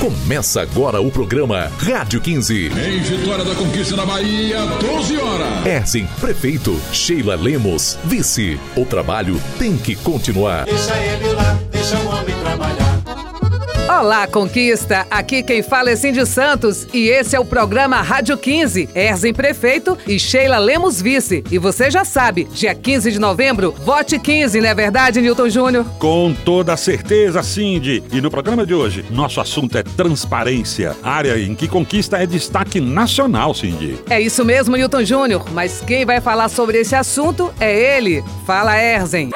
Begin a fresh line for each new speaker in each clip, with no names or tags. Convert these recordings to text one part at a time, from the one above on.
Começa agora o programa Rádio 15.
Em Vitória da Conquista na Bahia, 12 horas.
Erzin, prefeito. Sheila Lemos, vice. O trabalho tem que continuar.
Deixa ele lá, deixa o homem.
Olá, Conquista! Aqui quem fala é Cindy Santos e esse é o programa Rádio 15. Erzem Prefeito e Sheila Lemos Vice. E você já sabe, dia 15 de novembro, vote 15, não é verdade, Newton Júnior?
Com toda certeza, Cindy. E no programa de hoje, nosso assunto é transparência, área em que conquista é destaque nacional, Cindy.
É isso mesmo, Newton Júnior. Mas quem vai falar sobre esse assunto é ele. Fala, Erzen.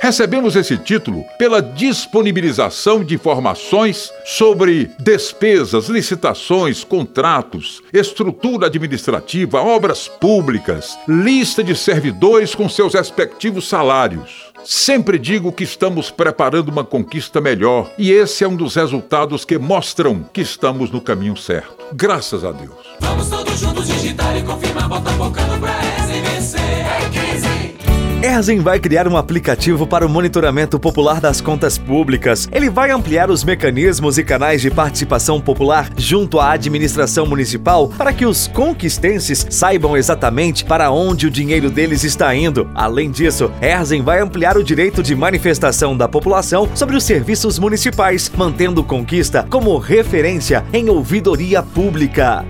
Recebemos esse título pela disponibilização de informações sobre despesas, licitações, contratos, estrutura administrativa, obras públicas, lista de servidores com seus respectivos salários. Sempre digo que estamos preparando uma conquista melhor e esse é um dos resultados que mostram que estamos no caminho certo. Graças a Deus.
Vamos todos juntos digitar e confirmar, bota focando pra
Erzen vai criar um aplicativo para o monitoramento popular das contas públicas. Ele vai ampliar os mecanismos e canais de participação popular junto à administração municipal para que os conquistenses saibam exatamente para onde o dinheiro deles está indo. Além disso, Erzen vai ampliar o direito de manifestação da população sobre os serviços municipais, mantendo Conquista como referência em ouvidoria pública.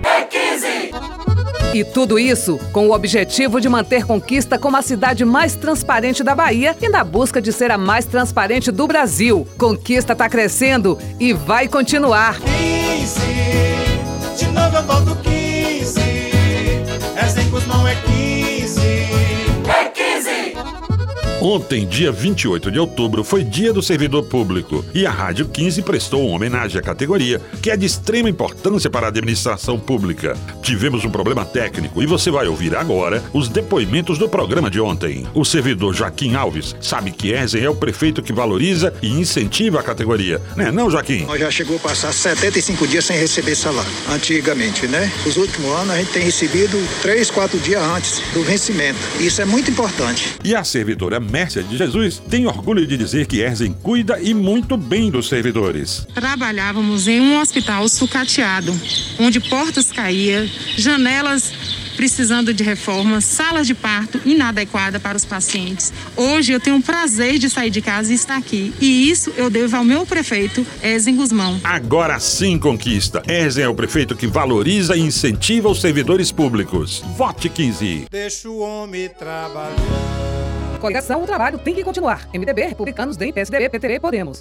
15.
E tudo isso com o objetivo de manter Conquista como a cidade mais transparente da Bahia e na busca de ser a mais transparente do Brasil. Conquista está crescendo e vai continuar.
15,
Ontem, dia 28 de outubro, foi dia do servidor público e a Rádio 15 prestou uma homenagem à categoria, que é de extrema importância para a administração pública. Tivemos um problema técnico e você vai ouvir agora os depoimentos do programa de ontem. O servidor Joaquim Alves sabe que Erzen é o prefeito que valoriza e incentiva a categoria. Né, não, Joaquim?
Nós já chegou a passar 75 dias sem receber salário, antigamente, né? Os últimos anos a gente tem recebido 3, 4 dias antes do vencimento. Isso é muito importante.
E a servidora Mércia de Jesus tem orgulho de dizer que Erzen cuida e muito bem dos servidores.
Trabalhávamos em um hospital sucateado, onde portas caíam, janelas precisando de reforma, salas de parto inadequada para os pacientes. Hoje eu tenho o prazer de sair de casa e estar aqui. E isso eu devo ao meu prefeito, Ezen Guzmão.
Agora sim conquista. Erzen é o prefeito que valoriza e incentiva os servidores públicos. Vote 15.
Deixa o homem trabalhar.
Coligação, o trabalho tem que continuar. MDB, Republicanos, DEM, PSDB, PTB, Podemos.